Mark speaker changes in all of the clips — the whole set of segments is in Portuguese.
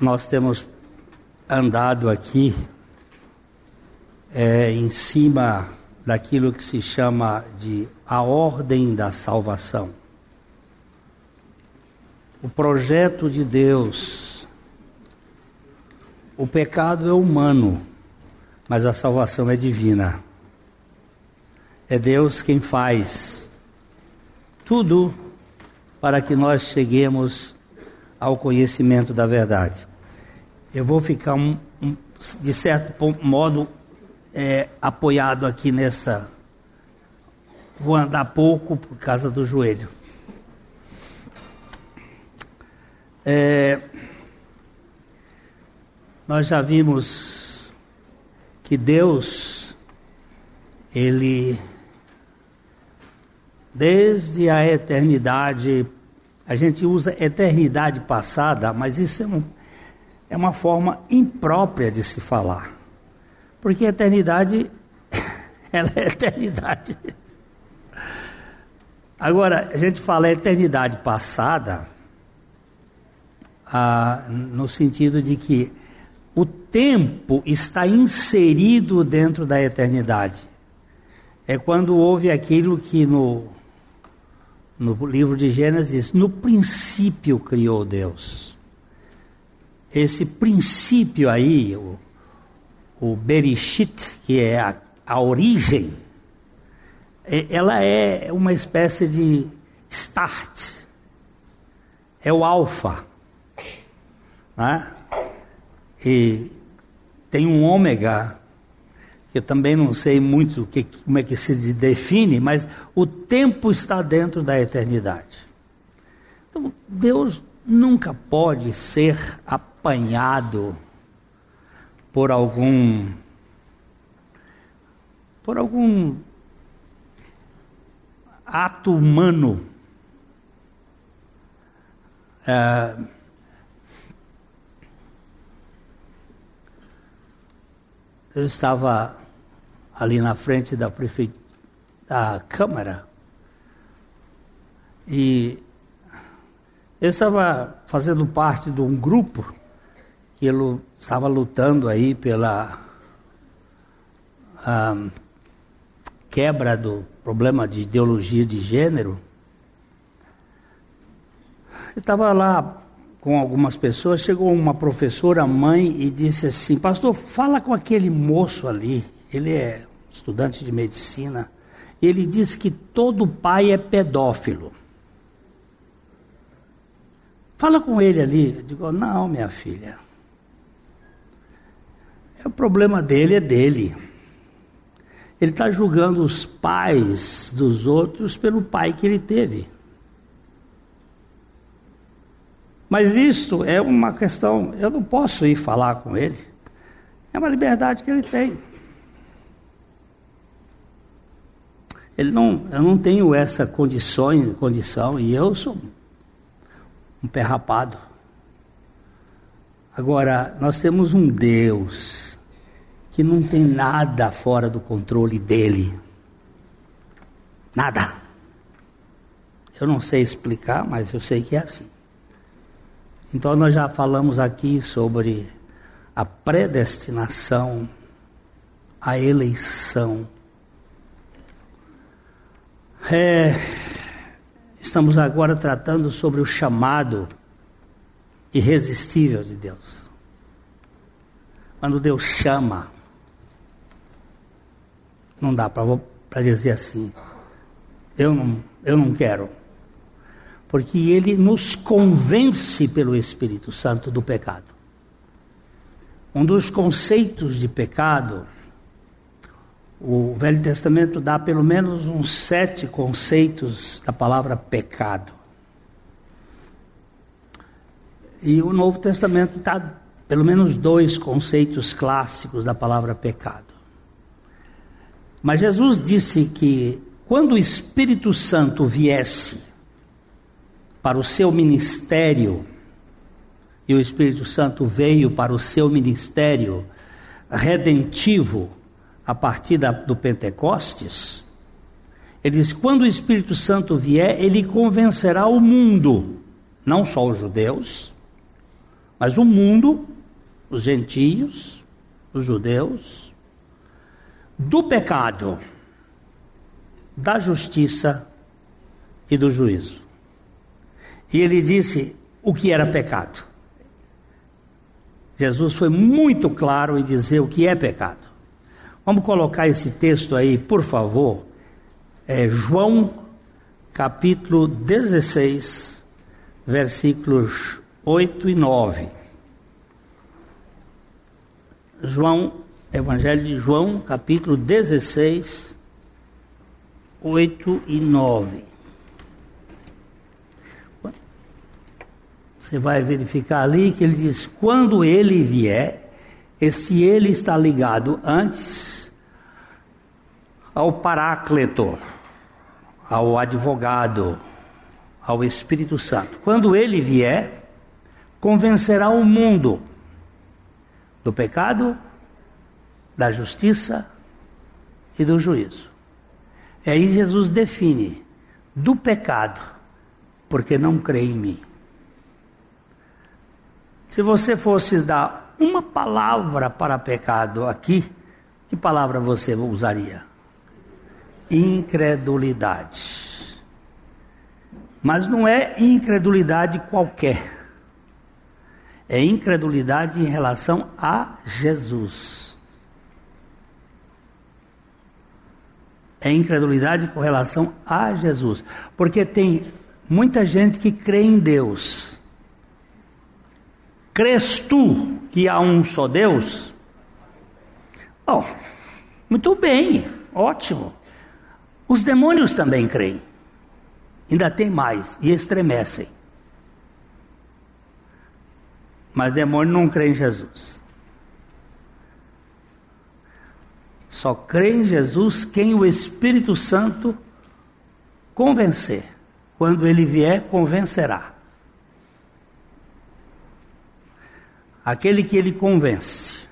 Speaker 1: nós temos andado aqui é, em cima daquilo que se chama de a ordem da salvação. O projeto de Deus. O pecado é humano, mas a salvação é divina. É Deus quem faz tudo para que nós cheguemos ao conhecimento da verdade. Eu vou ficar, um, um, de certo modo, é, apoiado aqui nessa. Vou andar pouco por causa do joelho. É, nós já vimos que Deus, Ele, desde a eternidade, a gente usa eternidade passada, mas isso é, um, é uma forma imprópria de se falar. Porque a eternidade, ela é eternidade. Agora, a gente fala eternidade passada, ah, no sentido de que o tempo está inserido dentro da eternidade. É quando houve aquilo que no no livro de Gênesis, no princípio criou Deus. Esse princípio aí, o, o Berishit, que é a, a origem, é, ela é uma espécie de start, é o alfa. Né? E tem um ômega eu também não sei muito que, como é que se define, mas o tempo está dentro da eternidade. Então, Deus nunca pode ser apanhado por algum por algum ato humano. É, eu estava ali na frente da prefeitura, da Câmara, e eu estava fazendo parte de um grupo que ele estava lutando aí pela quebra do problema de ideologia de gênero. Eu estava lá com algumas pessoas, chegou uma professora, mãe, e disse assim: Pastor, fala com aquele moço ali. Ele é estudante de medicina. Ele diz que todo pai é pedófilo. Fala com ele ali. Eu digo: Não, minha filha. É, o problema dele é dele. Ele está julgando os pais dos outros pelo pai que ele teve. Mas isto é uma questão, eu não posso ir falar com ele. É uma liberdade que ele tem. Ele não, eu não tenho essa condição, condição e eu sou um pé rapado. Agora, nós temos um Deus que não tem nada fora do controle dele. Nada. Eu não sei explicar, mas eu sei que é assim. Então, nós já falamos aqui sobre a predestinação, a eleição. É, estamos agora tratando sobre o chamado irresistível de Deus. Quando Deus chama, não dá para dizer assim, eu não, eu não quero porque ele nos convence pelo Espírito Santo do pecado. Um dos conceitos de pecado, o Velho Testamento dá pelo menos uns sete conceitos da palavra pecado. E o Novo Testamento dá pelo menos dois conceitos clássicos da palavra pecado. Mas Jesus disse que quando o Espírito Santo viesse, para o seu ministério, e o Espírito Santo veio para o seu ministério redentivo a partir da, do Pentecostes, ele diz: quando o Espírito Santo vier, ele convencerá o mundo, não só os judeus, Mas o mundo, os gentios, os judeus, do pecado, da justiça e do juízo. E ele disse o que era pecado. Jesus foi muito claro em dizer o que é pecado. Vamos colocar esse texto aí, por favor. É João capítulo 16, versículos 8 e 9. João, Evangelho de João, capítulo 16, 8 e 9. Você vai verificar ali que ele diz: quando ele vier, esse ele está ligado antes ao Paráclito ao advogado, ao Espírito Santo. Quando ele vier, convencerá o mundo do pecado, da justiça e do juízo. E aí Jesus define do pecado, porque não crê em mim. Se você fosse dar uma palavra para pecado aqui, que palavra você usaria? Incredulidade. Mas não é incredulidade qualquer. É incredulidade em relação a Jesus. É incredulidade com relação a Jesus. Porque tem muita gente que crê em Deus. Crês tu que há um só Deus? Bom, muito bem, ótimo. Os demônios também creem. Ainda tem mais e estremecem. Mas demônio não crê em Jesus. Só crê em Jesus quem o Espírito Santo convencer. Quando ele vier, convencerá. Aquele que ele convence,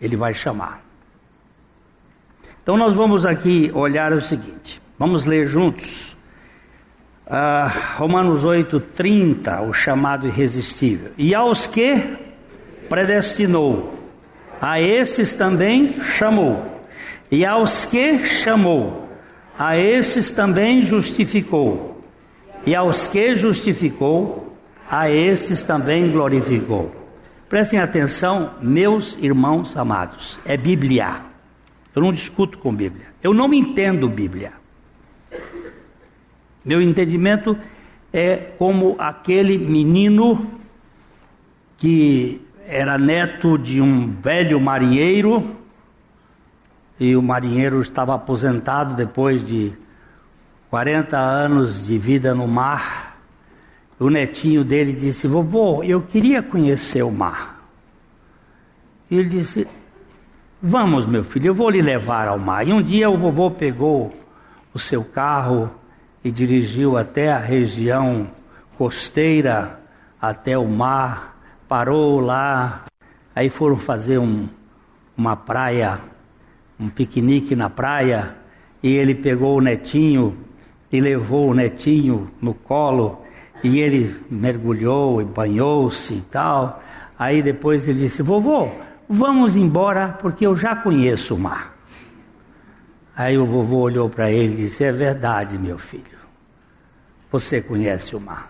Speaker 1: ele vai chamar. Então nós vamos aqui olhar o seguinte, vamos ler juntos. Uh, Romanos 8, 30, o chamado irresistível. E aos que predestinou, a esses também chamou. E aos que chamou, a esses também justificou. E aos que justificou, a esses também glorificou. Prestem atenção, meus irmãos amados, é Bíblia. Eu não discuto com Bíblia. Eu não entendo Bíblia. Meu entendimento é como aquele menino que era neto de um velho marinheiro e o marinheiro estava aposentado depois de 40 anos de vida no mar. O netinho dele disse: Vovô, eu queria conhecer o mar. E ele disse: Vamos, meu filho, eu vou lhe levar ao mar. E um dia o vovô pegou o seu carro e dirigiu até a região costeira, até o mar, parou lá. Aí foram fazer um, uma praia, um piquenique na praia, e ele pegou o netinho e levou o netinho no colo, e ele mergulhou e banhou-se e tal. Aí depois ele disse: Vovô, Vamos embora porque eu já conheço o mar. Aí o vovô olhou para ele e disse: É verdade, meu filho. Você conhece o mar.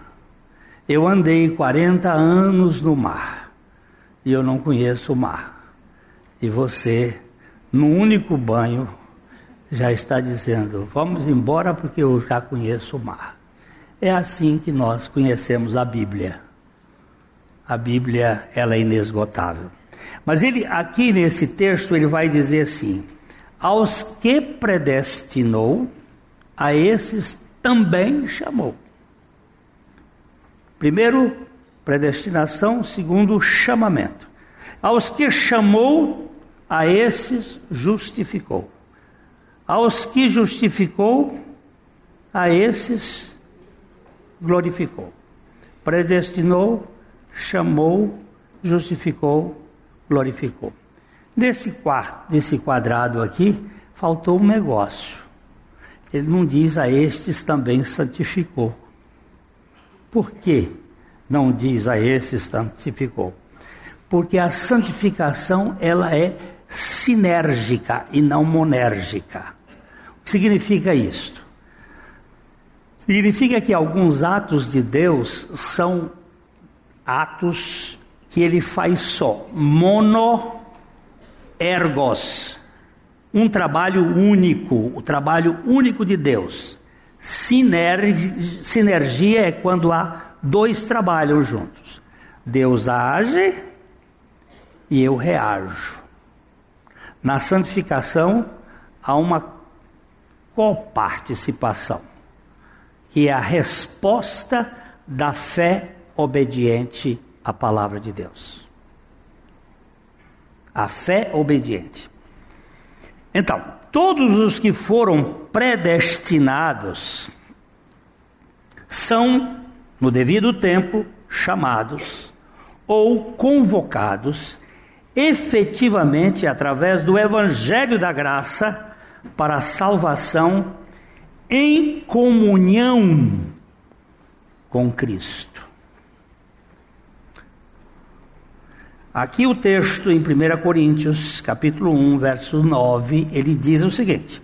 Speaker 1: Eu andei 40 anos no mar e eu não conheço o mar. E você, no único banho, já está dizendo: Vamos embora porque eu já conheço o mar. É assim que nós conhecemos a Bíblia. A Bíblia, ela é inesgotável. Mas ele aqui nesse texto ele vai dizer assim: aos que predestinou, a esses também chamou. Primeiro, predestinação, segundo, chamamento. Aos que chamou, a esses justificou. Aos que justificou, a esses glorificou. Predestinou, chamou, justificou, glorificou. Nesse, quarto, nesse quadrado aqui, faltou um negócio. Ele não diz a estes também santificou. Por quê? não diz a esses santificou. Porque a santificação ela é sinérgica e não monérgica. O que significa isto? Significa que alguns atos de Deus são atos que ele faz só, mono ergos, um trabalho único, o trabalho único de Deus. Sinergia, é quando há dois trabalham juntos. Deus age e eu reajo. Na santificação há uma coparticipação, que é a resposta da fé obediente à palavra de Deus. A fé obediente. Então, todos os que foram predestinados são, no devido tempo, chamados ou convocados efetivamente através do Evangelho da Graça para a salvação em comunhão com Cristo. Aqui o texto em 1 Coríntios, capítulo 1, verso 9, ele diz o seguinte: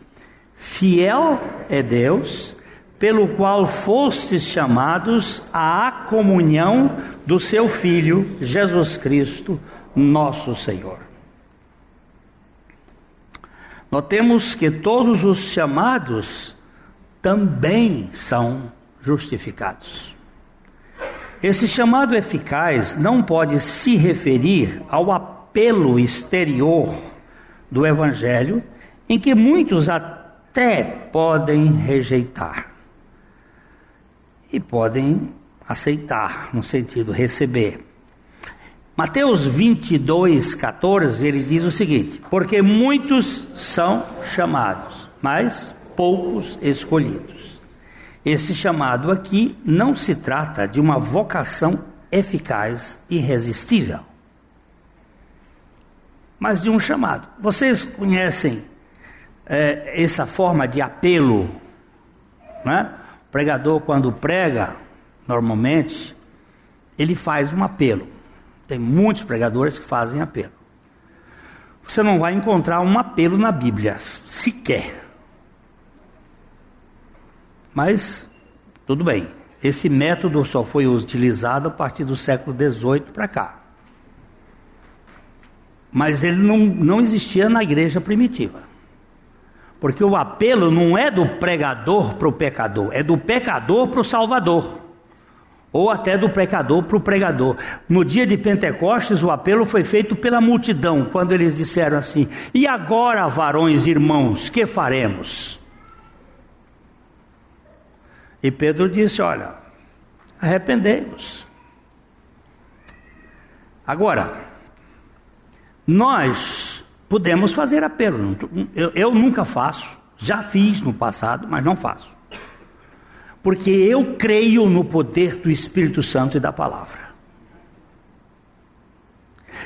Speaker 1: Fiel é Deus, pelo qual fostes chamados à comunhão do seu Filho, Jesus Cristo, nosso Senhor. Notemos que todos os chamados também são justificados. Esse chamado eficaz não pode se referir ao apelo exterior do Evangelho, em que muitos até podem rejeitar e podem aceitar, no sentido receber. Mateus 22, 14, ele diz o seguinte: Porque muitos são chamados, mas poucos escolhidos. Esse chamado aqui não se trata de uma vocação eficaz e irresistível, mas de um chamado. Vocês conhecem é, essa forma de apelo? Né? O pregador, quando prega, normalmente, ele faz um apelo. Tem muitos pregadores que fazem apelo. Você não vai encontrar um apelo na Bíblia, sequer. Mas, tudo bem, esse método só foi utilizado a partir do século XVIII para cá. Mas ele não, não existia na igreja primitiva. Porque o apelo não é do pregador para o pecador, é do pecador para o salvador. Ou até do pecador para o pregador. No dia de Pentecostes, o apelo foi feito pela multidão, quando eles disseram assim: E agora, varões irmãos, que faremos? E Pedro disse: Olha, arrependei-vos. Agora, nós podemos fazer apelo. Eu, eu, nunca faço, já fiz no passado, mas não faço. Porque eu creio no poder do Espírito Santo e da palavra.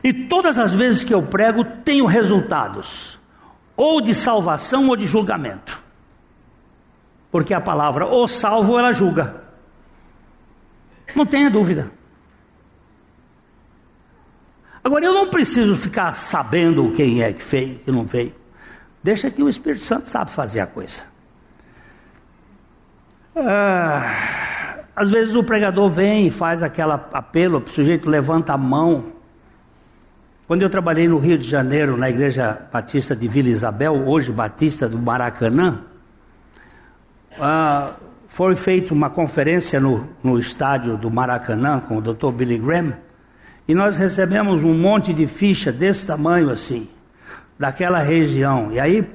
Speaker 1: E todas as vezes que eu prego, tenho resultados, ou de salvação ou de julgamento. Porque a palavra ou salvo ela julga. Não tenha dúvida. Agora eu não preciso ficar sabendo quem é que fez, que não veio. Deixa que o Espírito Santo sabe fazer a coisa. Ah, às vezes o pregador vem e faz aquele apelo, o sujeito levanta a mão. Quando eu trabalhei no Rio de Janeiro, na igreja batista de Vila Isabel, hoje batista do Maracanã, ah, foi feita uma conferência no, no estádio do Maracanã com o Dr. Billy Graham e nós recebemos um monte de ficha desse tamanho assim, daquela região. E aí,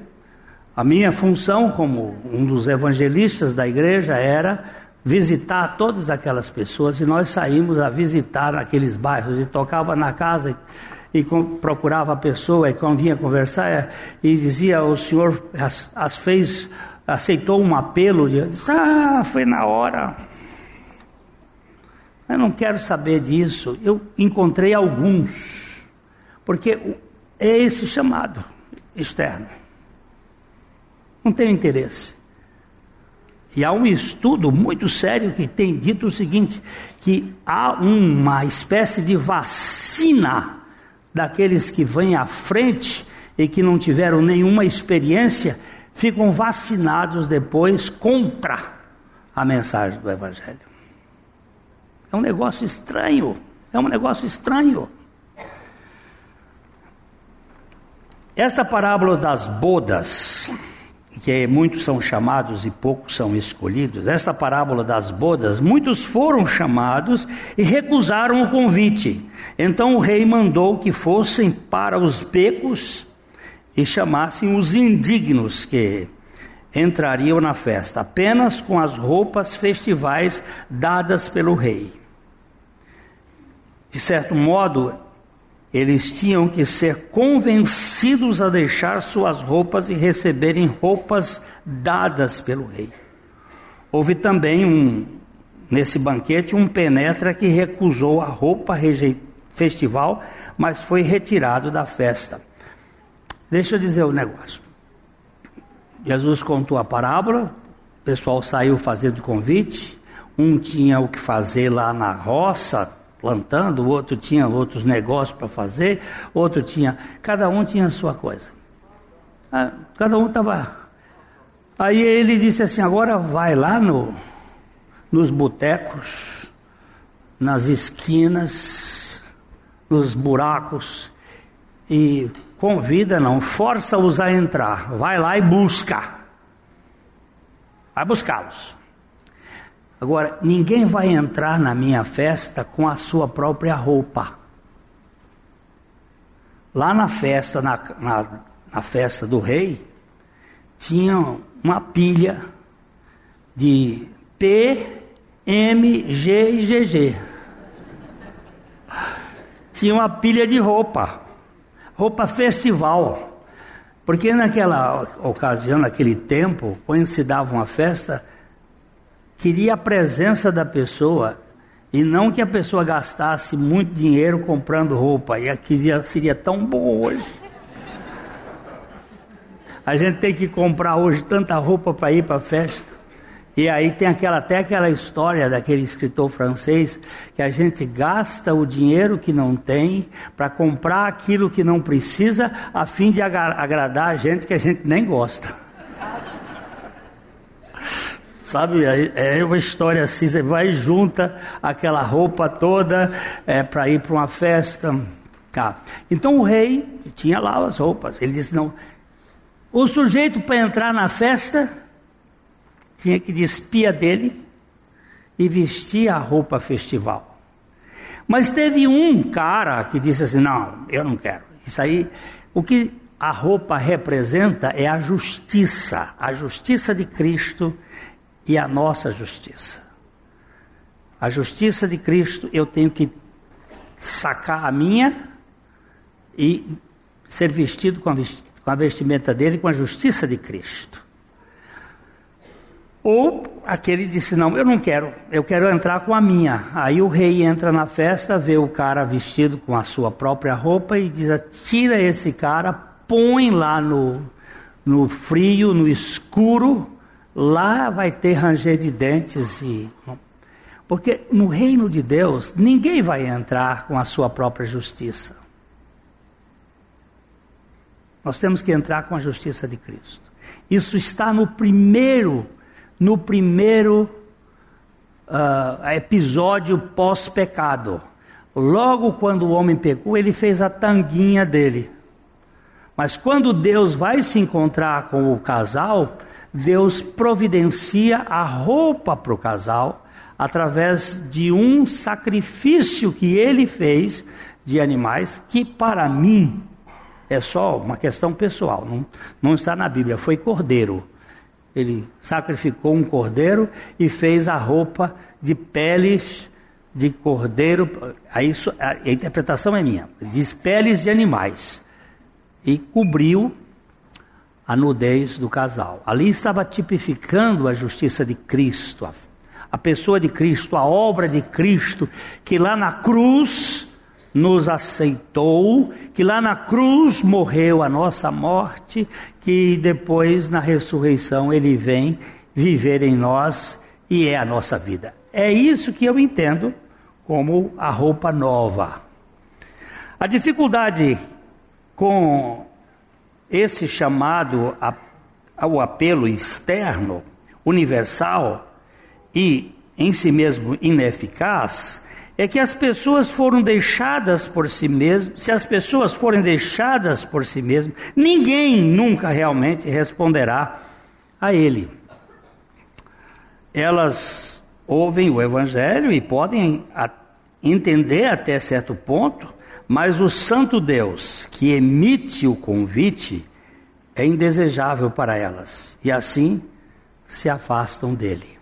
Speaker 1: a minha função como um dos evangelistas da igreja era visitar todas aquelas pessoas e nós saímos a visitar aqueles bairros e tocava na casa e, e procurava a pessoa e quando vinha conversar é, e dizia o senhor as, as fez aceitou um apelo de ah, foi na hora. Eu não quero saber disso. Eu encontrei alguns, porque é esse chamado externo. Não tenho interesse. E há um estudo muito sério que tem dito o seguinte: que há uma espécie de vacina daqueles que vêm à frente e que não tiveram nenhuma experiência, ficam vacinados depois contra a mensagem do Evangelho. É um negócio estranho. É um negócio estranho. Esta parábola das bodas, que muitos são chamados e poucos são escolhidos, esta parábola das bodas, muitos foram chamados e recusaram o convite. Então o rei mandou que fossem para os becos e chamassem os indignos que entrariam na festa, apenas com as roupas festivais dadas pelo rei. De certo modo, eles tinham que ser convencidos a deixar suas roupas e receberem roupas dadas pelo rei. Houve também um, nesse banquete, um penetra que recusou a roupa festival, mas foi retirado da festa. Deixa eu dizer o negócio. Jesus contou a parábola, o pessoal saiu fazendo convite, um tinha o que fazer lá na roça, plantando, o outro tinha outros negócios para fazer, outro tinha. Cada um tinha a sua coisa. Ah, cada um estava. Aí ele disse assim: agora vai lá no, nos botecos, nas esquinas, nos buracos, e convida, não, força-os a entrar. Vai lá e busca. Vai buscá-los. Agora, ninguém vai entrar na minha festa com a sua própria roupa. Lá na festa, na, na, na festa do rei, tinha uma pilha de P, M, G e GG. Tinha uma pilha de roupa, roupa festival. Porque naquela ocasião, naquele tempo, quando se dava uma festa, queria a presença da pessoa e não que a pessoa gastasse muito dinheiro comprando roupa. E aqui seria tão bom hoje. A gente tem que comprar hoje tanta roupa para ir para a festa. E aí tem aquela, até aquela história daquele escritor francês que a gente gasta o dinheiro que não tem para comprar aquilo que não precisa, a fim de agradar a gente que a gente nem gosta. Sabe, é uma história assim, você vai junta aquela roupa toda é, para ir para uma festa. Tá. Então o rei tinha lá as roupas. Ele disse: não, o sujeito para entrar na festa tinha que despir dele e vestir a roupa festival. Mas teve um cara que disse assim: não, eu não quero. Isso aí, o que a roupa representa é a justiça, a justiça de Cristo e a nossa justiça. A justiça de Cristo, eu tenho que sacar a minha e ser vestido com a vestimenta dele, com a justiça de Cristo. Ou aquele disse: Não, eu não quero, eu quero entrar com a minha. Aí o rei entra na festa, vê o cara vestido com a sua própria roupa e diz: Tira esse cara, põe lá no, no frio, no escuro, lá vai ter ranger de dentes e. Porque no reino de Deus, ninguém vai entrar com a sua própria justiça. Nós temos que entrar com a justiça de Cristo. Isso está no primeiro, no primeiro uh, episódio pós-pecado. Logo quando o homem pecou, ele fez a tanguinha dele. Mas quando Deus vai se encontrar com o casal, Deus providencia a roupa para o casal através de um sacrifício que ele fez de animais, que para mim é só uma questão pessoal, não, não está na Bíblia, foi cordeiro. Ele sacrificou um cordeiro e fez a roupa de peles de cordeiro. A, isso, a interpretação é minha. Diz peles de animais. E cobriu a nudez do casal. Ali estava tipificando a justiça de Cristo, a, a pessoa de Cristo, a obra de Cristo, que lá na cruz nos aceitou, que lá na cruz morreu a nossa morte, que depois na ressurreição ele vem viver em nós e é a nossa vida. É isso que eu entendo como a roupa nova. A dificuldade com esse chamado ao apelo externo, universal e em si mesmo ineficaz, é que as pessoas foram deixadas por si mesmas, se as pessoas forem deixadas por si mesmas, ninguém nunca realmente responderá a ele. Elas ouvem o evangelho e podem entender até certo ponto, mas o santo Deus que emite o convite é indesejável para elas e assim se afastam dele.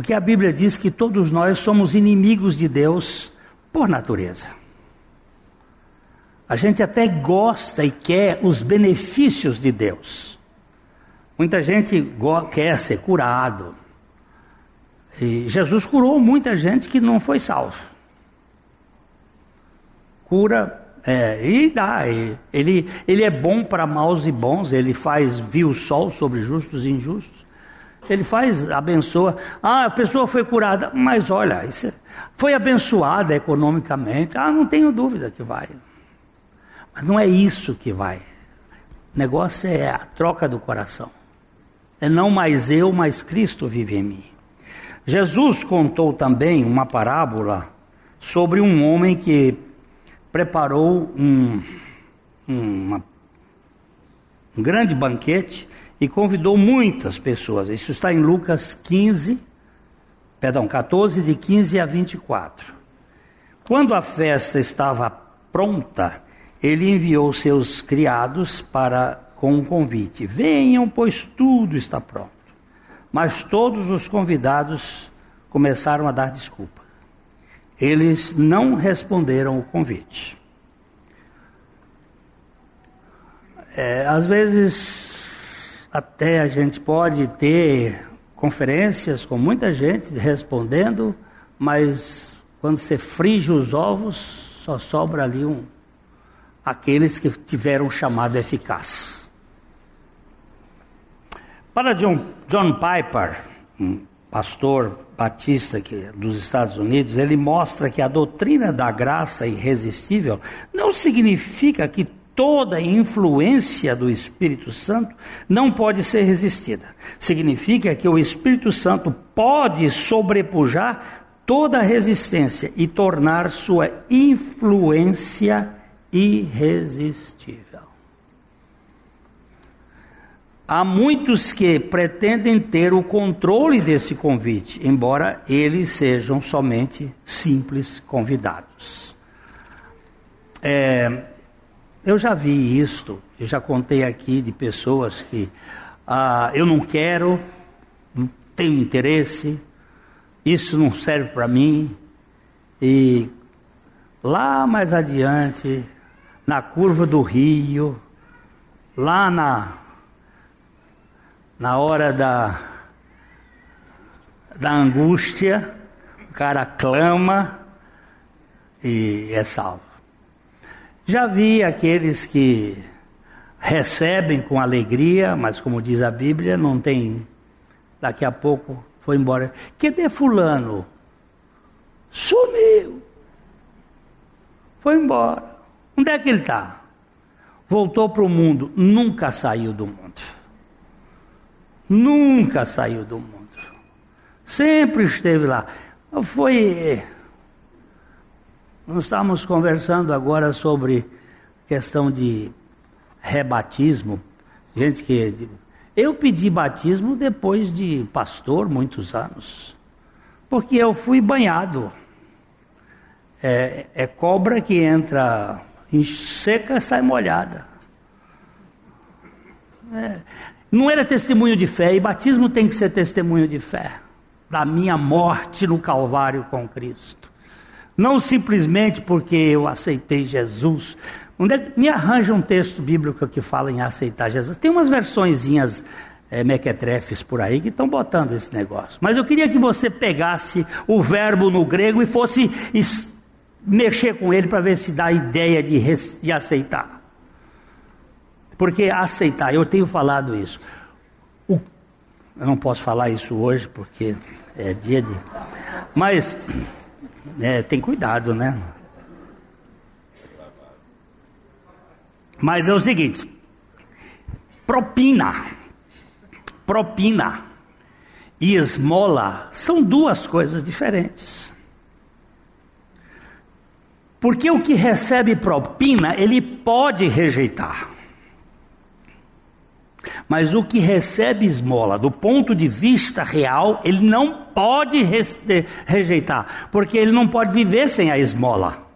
Speaker 1: Porque a Bíblia diz que todos nós somos inimigos de Deus por natureza. A gente até gosta e quer os benefícios de Deus. Muita gente quer ser curado. E Jesus curou muita gente que não foi salvo. Cura é, e dá. Ele, ele é bom para maus e bons, ele faz vir o sol sobre justos e injustos. Ele faz, abençoa. Ah, a pessoa foi curada, mas olha, é, foi abençoada economicamente. Ah, não tenho dúvida que vai. Mas não é isso que vai. O negócio é a troca do coração. É não mais eu, mas Cristo vive em mim. Jesus contou também uma parábola sobre um homem que preparou um, uma, um grande banquete e convidou muitas pessoas. Isso está em Lucas 15, perdão, 14, de 15 a 24. Quando a festa estava pronta, ele enviou seus criados para com um convite: Venham, pois tudo está pronto. Mas todos os convidados começaram a dar desculpa. Eles não responderam o convite. É, às vezes até a gente pode ter conferências com muita gente respondendo, mas quando você frige os ovos, só sobra ali um, aqueles que tiveram chamado eficaz. Para John, John Piper, um pastor batista que, dos Estados Unidos, ele mostra que a doutrina da graça irresistível não significa que toda influência do Espírito Santo não pode ser resistida. Significa que o Espírito Santo pode sobrepujar toda resistência e tornar sua influência irresistível. Há muitos que pretendem ter o controle desse convite, embora eles sejam somente simples convidados. É, eu já vi isto, eu já contei aqui de pessoas que ah, eu não quero, não tenho interesse, isso não serve para mim. E lá mais adiante, na curva do rio, lá na, na hora da, da angústia, o cara clama e é salvo. Já vi aqueles que recebem com alegria, mas como diz a Bíblia, não tem. Daqui a pouco foi embora. Cadê Fulano? Sumiu. Foi embora. Onde é que ele está? Voltou para o mundo. Nunca saiu do mundo. Nunca saiu do mundo. Sempre esteve lá. Foi nós estamos conversando agora sobre questão de rebatismo. Gente que. Eu pedi batismo depois de pastor, muitos anos. Porque eu fui banhado. É, é cobra que entra em seca e sai molhada. É, não era testemunho de fé, e batismo tem que ser testemunho de fé. Da minha morte no Calvário com Cristo. Não simplesmente porque eu aceitei Jesus. Me arranja um texto bíblico que fala em aceitar Jesus. Tem umas versõezinhas é, mequetrefes por aí que estão botando esse negócio. Mas eu queria que você pegasse o verbo no grego e fosse mexer com ele para ver se dá a ideia de, de aceitar. Porque aceitar, eu tenho falado isso. O, Eu não posso falar isso hoje porque é dia de. Mas é, tem cuidado, né? Mas é o seguinte: propina, propina e esmola são duas coisas diferentes. Porque o que recebe propina, ele pode rejeitar. Mas o que recebe esmola, do ponto de vista real, ele não pode rejeitar, porque ele não pode viver sem a esmola.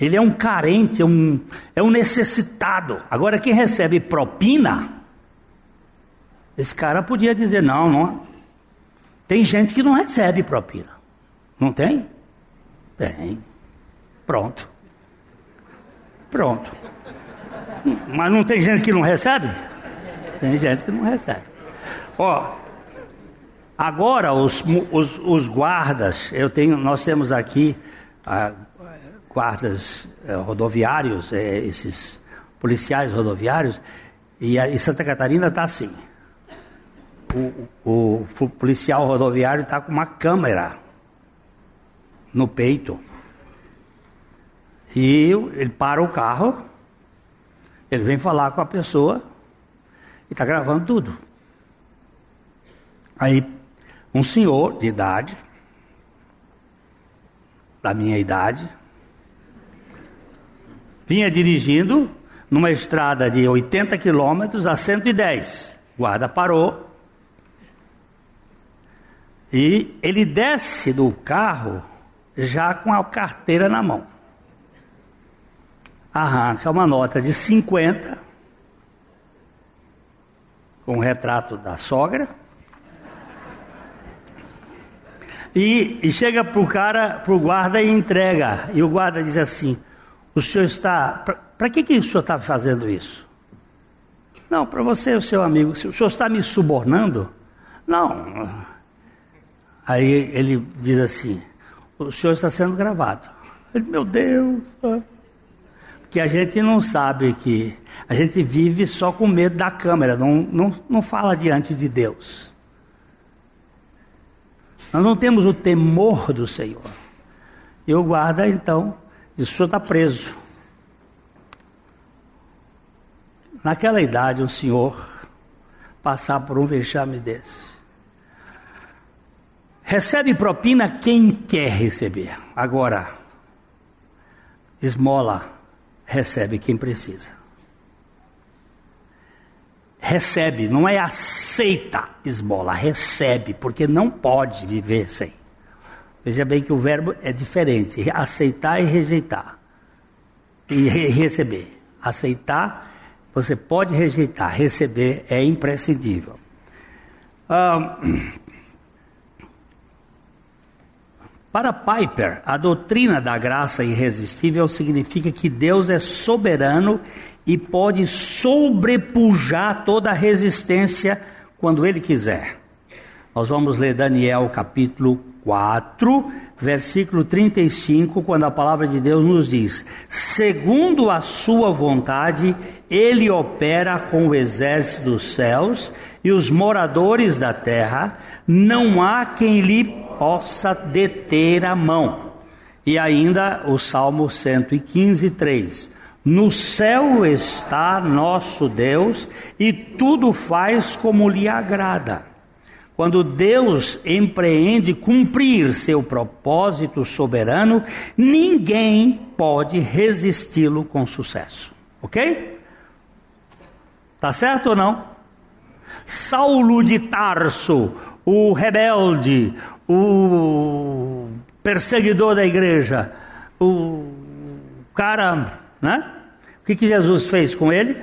Speaker 1: Ele é um carente, é um, é um necessitado. Agora, quem recebe propina, esse cara podia dizer: não, não. Tem gente que não recebe propina. Não tem? Tem. Pronto. Pronto. Mas não tem gente que não recebe? Tem gente que não recebe. Ó, agora os, os, os guardas, eu tenho, nós temos aqui ah, guardas eh, rodoviários, eh, esses policiais rodoviários, e, a, e Santa Catarina está assim. O, o, o policial rodoviário está com uma câmera no peito. E ele para o carro, ele vem falar com a pessoa e está gravando tudo. Aí, um senhor de idade, da minha idade, vinha dirigindo numa estrada de 80 quilômetros a 110. O guarda parou. E ele desce do carro já com a carteira na mão. Arranca uma nota de 50 com o retrato da sogra. E, e chega para o cara, para o guarda e entrega. E o guarda diz assim: O senhor está. Para que, que o senhor está fazendo isso? Não, para você, o seu amigo. O senhor está me subornando? Não. Aí ele diz assim: o senhor está sendo gravado. Ele, meu Deus. Porque a gente não sabe que. A gente vive só com medo da câmera, não, não, não fala diante de Deus. Nós não temos o temor do Senhor. E o guarda, então, diz: o senhor está preso. Naquela idade, um senhor passar por um vexame desse. Recebe propina quem quer receber. Agora, esmola recebe quem precisa. Recebe, não é aceita esmola, recebe, porque não pode viver sem. Veja bem que o verbo é diferente: aceitar e rejeitar. E re receber. Aceitar, você pode rejeitar, receber é imprescindível. Ah, Para Piper, a doutrina da graça irresistível significa que Deus é soberano e pode sobrepujar toda resistência quando Ele quiser. Nós vamos ler Daniel capítulo 4, versículo 35, quando a palavra de Deus nos diz: segundo a sua vontade, Ele opera com o exército dos céus e os moradores da terra, não há quem lhe possa deter a mão. E ainda o Salmo 115, 3. No céu está nosso Deus e tudo faz como lhe agrada. Quando Deus empreende cumprir seu propósito soberano, ninguém pode resisti-lo com sucesso. Ok? Tá certo ou não? Saulo de Tarso, o rebelde, o perseguidor da igreja, o cara, né? O que, que Jesus fez com ele?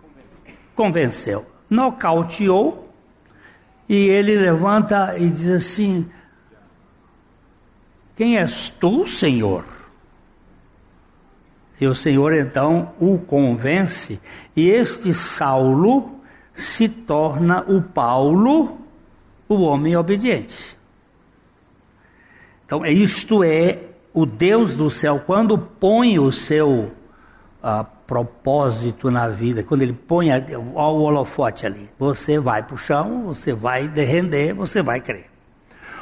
Speaker 1: Convenceu. Convenceu. Nocauteou e ele levanta e diz assim: Quem és tu, Senhor? E o Senhor então o convence, e este Saulo se torna o Paulo, o homem obediente. Então, isto é o Deus do céu, quando põe o seu uh, propósito na vida, quando ele põe o holofote ali, você vai para o chão, você vai render, você vai crer.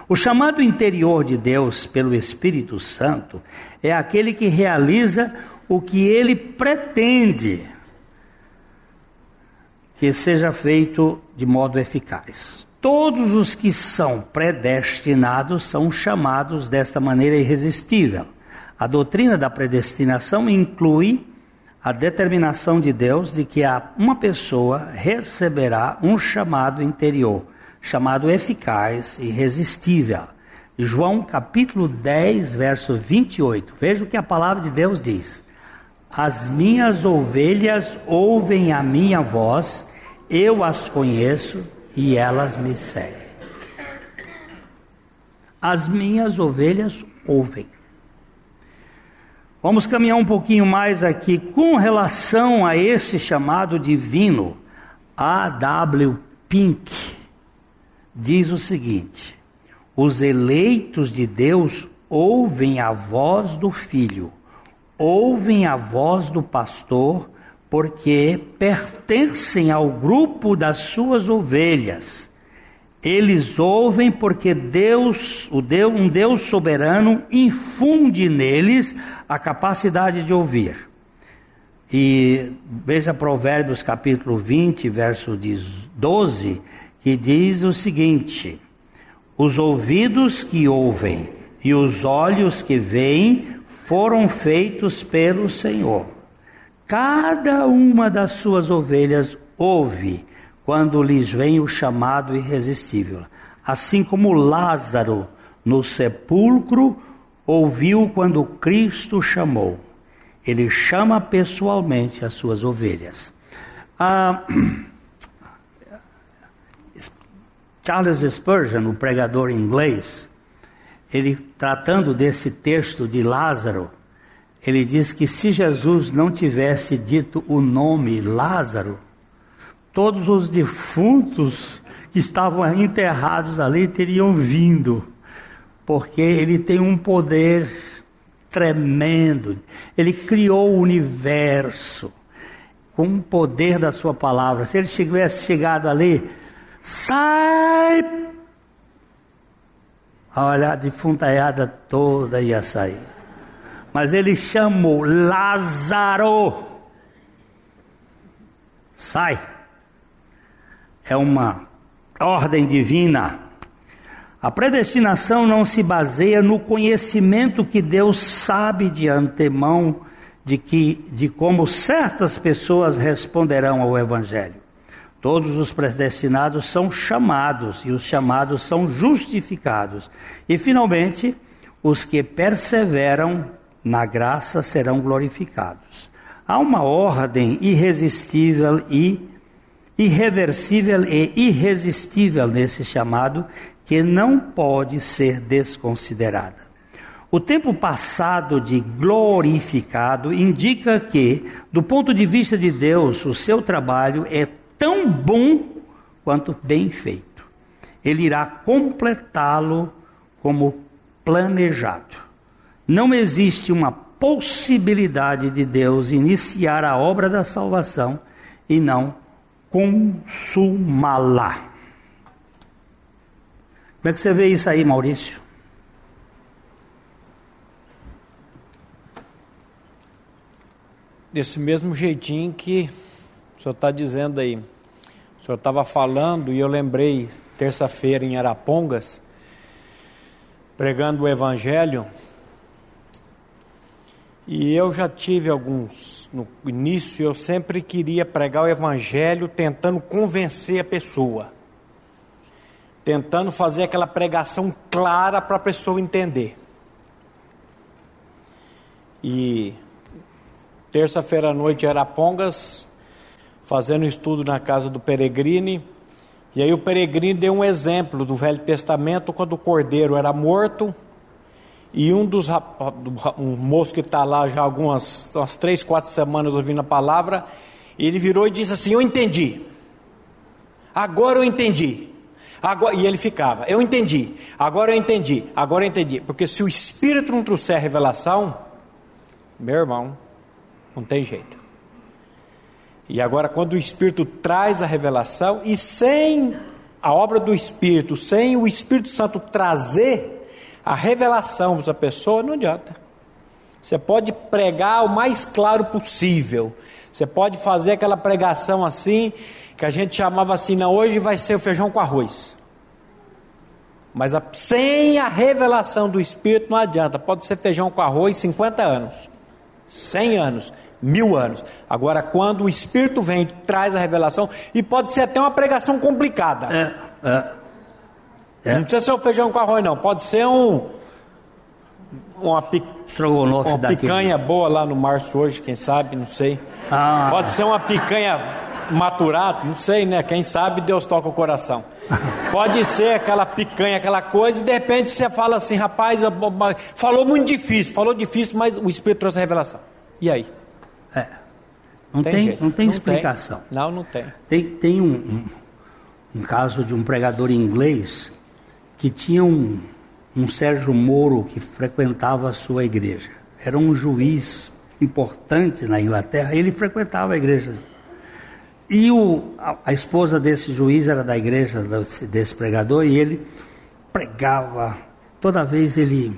Speaker 1: O chamado interior de Deus pelo Espírito Santo é aquele que realiza o que ele pretende que seja feito de modo eficaz. Todos os que são predestinados são chamados desta maneira irresistível. A doutrina da predestinação inclui a determinação de Deus de que uma pessoa receberá um chamado interior, chamado eficaz e irresistível. João capítulo 10, verso 28. Veja o que a palavra de Deus diz: As minhas ovelhas ouvem a minha voz, eu as conheço e elas me seguem. As minhas ovelhas ouvem. Vamos caminhar um pouquinho mais aqui com relação a esse chamado divino. A.W. Pink diz o seguinte: os eleitos de Deus ouvem a voz do Filho, ouvem a voz do pastor, porque pertencem ao grupo das suas ovelhas eles ouvem porque Deus, o Deus, um Deus soberano, infunde neles a capacidade de ouvir. E veja Provérbios capítulo 20, verso 12, que diz o seguinte: Os ouvidos que ouvem e os olhos que veem foram feitos pelo Senhor. Cada uma das suas ovelhas ouve quando lhes vem o chamado irresistível. Assim como Lázaro no sepulcro ouviu quando Cristo chamou. Ele chama pessoalmente as suas ovelhas. Ah, Charles Spurgeon, o pregador inglês, ele tratando desse texto de Lázaro, ele diz que se Jesus não tivesse dito o nome Lázaro, todos os defuntos que estavam enterrados ali teriam vindo, porque ele tem um poder tremendo. Ele criou o universo com o poder da sua palavra. Se ele tivesse chegado ali, sai! Olha, a defuntaiada toda ia sair. Mas ele chamou Lázaro. Sai é uma ordem divina. A predestinação não se baseia no conhecimento que Deus sabe de antemão de que de como certas pessoas responderão ao evangelho. Todos os predestinados são chamados e os chamados são justificados. E finalmente, os que perseveram na graça serão glorificados. Há uma ordem irresistível e irreversível e irresistível nesse chamado que não pode ser desconsiderada. O tempo passado de glorificado indica que, do ponto de vista de Deus, o seu trabalho é tão bom quanto bem feito. Ele irá completá-lo como planejado. Não existe uma possibilidade de Deus iniciar a obra da salvação e não consumá-la. Como é que você vê isso aí, Maurício?
Speaker 2: Desse mesmo jeitinho que o senhor está dizendo aí. O senhor estava falando e eu lembrei, terça-feira em Arapongas, pregando o Evangelho, e eu já tive alguns, no início eu sempre queria pregar o Evangelho tentando convencer a pessoa, tentando fazer aquela pregação clara para a pessoa entender. E terça-feira à noite em Arapongas, fazendo estudo na casa do Peregrine, e aí o Peregrine deu um exemplo do Velho Testamento quando o cordeiro era morto e um dos um moço que está lá já algumas umas três, quatro semanas ouvindo a palavra, ele virou e disse assim: Eu entendi. Agora eu entendi. Agora, e ele ficava, eu entendi, agora eu entendi, agora eu entendi. Porque se o Espírito não trouxer a revelação, meu irmão, não tem jeito. E agora, quando o Espírito traz a revelação, e sem a obra do Espírito, sem o Espírito Santo trazer a revelação para pessoa, não adianta. Você pode pregar o mais claro possível, você pode fazer aquela pregação assim, que a gente chamava assim, não, hoje vai ser o feijão com arroz. Mas a, sem a revelação do Espírito não adianta, pode ser feijão com arroz 50 anos, 100 anos mil anos. Agora, quando o Espírito vem e traz a revelação, e pode ser até uma pregação complicada. É, é. É. Não precisa ser um feijão com arroz, não. Pode ser um. Uma, pic, uma picanha boa lá no março hoje, quem sabe, não sei. Ah. Pode ser uma picanha maturada, não sei, né? Quem sabe Deus toca o coração. Pode ser aquela picanha, aquela coisa, e de repente você fala assim, rapaz, falou muito difícil, falou difícil, mas o Espírito trouxe a revelação. E aí?
Speaker 1: É. Não tem, tem não tem não explicação.
Speaker 2: Tem. Não, não tem.
Speaker 1: Tem, tem um, um, um, caso de um pregador inglês que tinha um, um Sérgio Moro que frequentava a sua igreja. Era um juiz importante na Inglaterra, ele frequentava a igreja. E o, a, a esposa desse juiz era da igreja desse pregador e ele pregava, toda vez ele,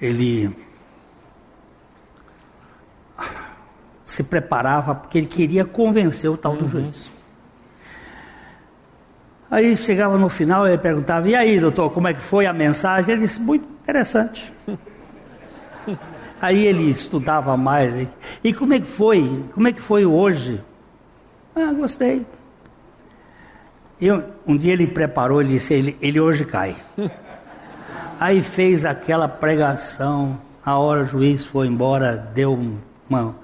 Speaker 1: ele se preparava porque ele queria convencer o tal uhum. do juiz. Aí chegava no final, ele perguntava: E aí, doutor, como é que foi a mensagem? Ele disse: Muito interessante. aí ele estudava mais. E, como é que foi? Como é que foi hoje? Ah, gostei. E um dia ele preparou, ele disse: Ele, ele hoje cai. aí fez aquela pregação. A hora o juiz foi embora, deu uma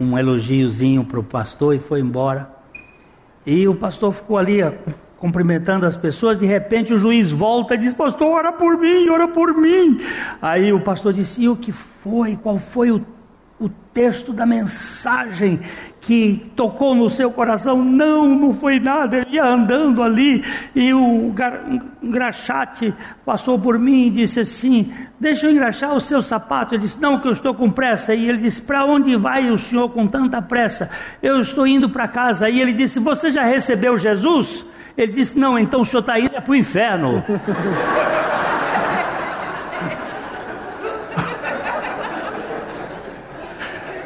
Speaker 1: um elogiozinho para o pastor e foi embora. E o pastor ficou ali cumprimentando as pessoas, de repente o juiz volta e diz: Pastor, ora por mim, ora por mim. Aí o pastor disse: E o que foi? Qual foi o o texto da mensagem que tocou no seu coração. Não, não foi nada. Ele ia andando ali e o engraxate passou por mim e disse assim: Deixa eu engraxar o seu sapato. Ele disse: Não, que eu estou com pressa. E ele disse: Para onde vai o senhor com tanta pressa? Eu estou indo para casa. E ele disse: Você já recebeu Jesus? Ele disse: Não, então o senhor está indo é para o inferno.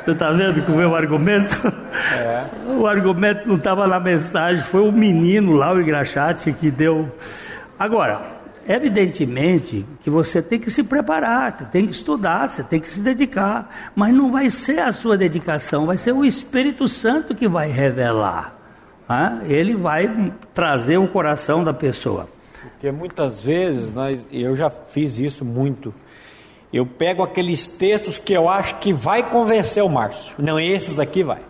Speaker 1: Você está vendo com o meu argumento? É. O argumento não estava na mensagem, foi o menino lá, o engraxate, que deu. Agora, evidentemente que você tem que se preparar, você tem que estudar, você tem que se dedicar, mas não vai ser a sua dedicação, vai ser o Espírito Santo que vai revelar. Ele vai trazer o coração da pessoa.
Speaker 2: Porque muitas vezes, nós, eu já fiz isso muito, eu pego aqueles textos que eu acho que vai convencer o Márcio. Não, esses aqui vai.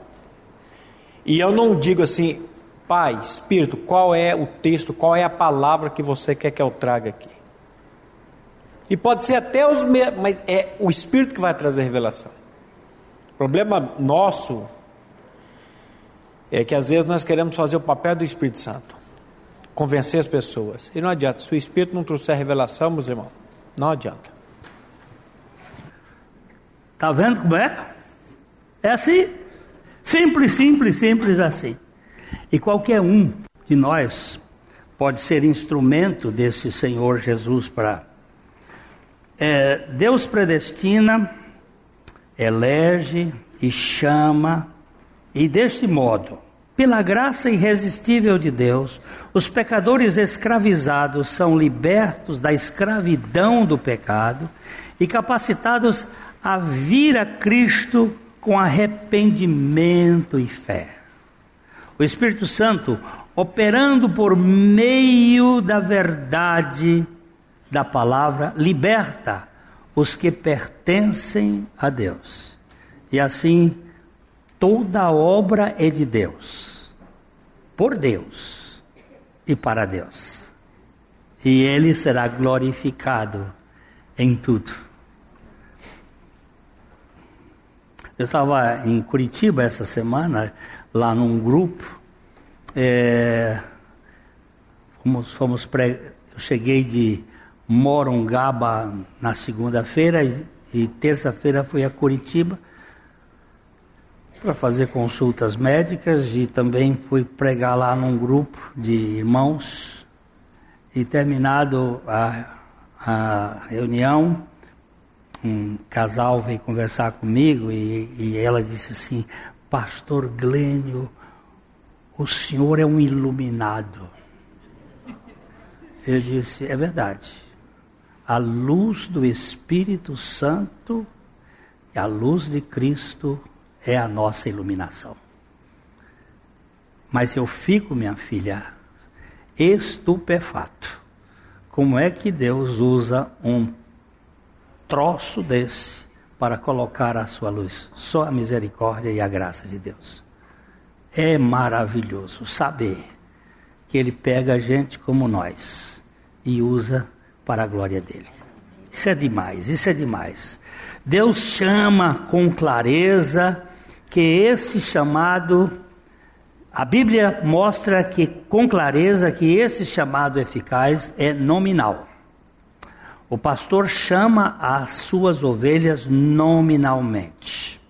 Speaker 2: E eu não digo assim, Pai, Espírito, qual é o texto, qual é a palavra que você quer que eu traga aqui? E pode ser até os mesmos, mas é o Espírito que vai trazer revelação. O problema nosso é que às vezes nós queremos fazer o papel do Espírito Santo, convencer as pessoas. E não adianta, se o Espírito não trouxer revelação, meus irmãos, não adianta.
Speaker 1: Está vendo como é? É assim. Simples, simples, simples assim. E qualquer um de nós pode ser instrumento desse Senhor Jesus para. É, Deus predestina, elege e chama, e deste modo, pela graça irresistível de Deus, os pecadores escravizados são libertos da escravidão do pecado e capacitados a vir a Cristo com arrependimento e fé. O Espírito Santo operando por meio da verdade da palavra liberta os que pertencem a Deus. E assim toda obra é de Deus, por Deus e para Deus. E ele será glorificado em tudo. Eu estava em Curitiba essa semana, lá num grupo. É, fomos, fomos pré, eu cheguei de Morongaba na segunda-feira e, e terça-feira fui a Curitiba. Para fazer consultas médicas e também fui pregar lá num grupo de irmãos. E terminado a, a reunião, um casal veio conversar comigo e, e ela disse assim: Pastor Glênio, o senhor é um iluminado. Eu disse: É verdade. A luz do Espírito Santo e a luz de Cristo é a nossa iluminação. Mas eu fico, minha filha, estupefato. Como é que Deus usa um troço desse para colocar a sua luz? Só a misericórdia e a graça de Deus. É maravilhoso saber que Ele pega gente como nós e usa para a glória dele. Isso é demais, isso é demais. Deus chama com clareza que esse chamado, a Bíblia mostra que com clareza que esse chamado eficaz é nominal. O pastor chama as suas ovelhas nominalmente.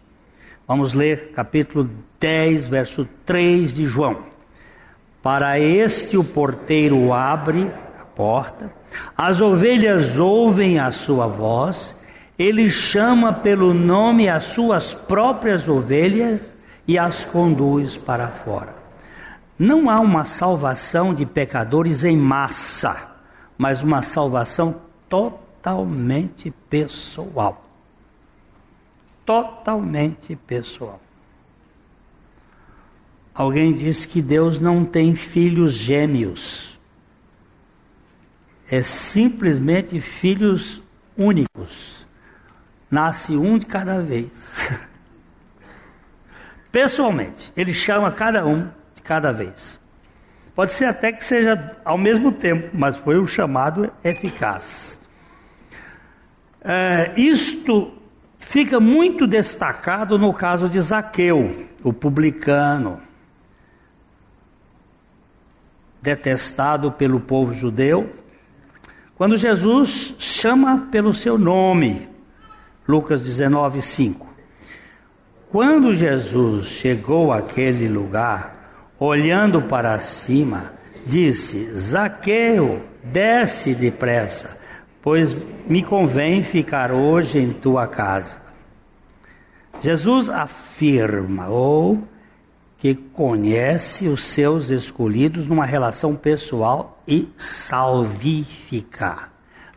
Speaker 1: Vamos ler capítulo 10, verso 3 de João. Para este o porteiro abre a porta, as ovelhas ouvem a sua voz ele chama pelo nome as suas próprias ovelhas e as conduz para fora. Não há uma salvação de pecadores em massa, mas uma salvação totalmente pessoal. Totalmente pessoal. Alguém disse que Deus não tem filhos gêmeos. É simplesmente filhos únicos nasce um de cada vez. Pessoalmente, ele chama cada um de cada vez. Pode ser até que seja ao mesmo tempo, mas foi um chamado eficaz. É, isto fica muito destacado no caso de Zaqueu, o publicano, detestado pelo povo judeu, quando Jesus chama pelo seu nome, Lucas 19, 5. Quando Jesus chegou àquele lugar, olhando para cima, disse: Zaqueu, desce depressa, pois me convém ficar hoje em tua casa. Jesus afirma ou que conhece os seus escolhidos numa relação pessoal e salvífica.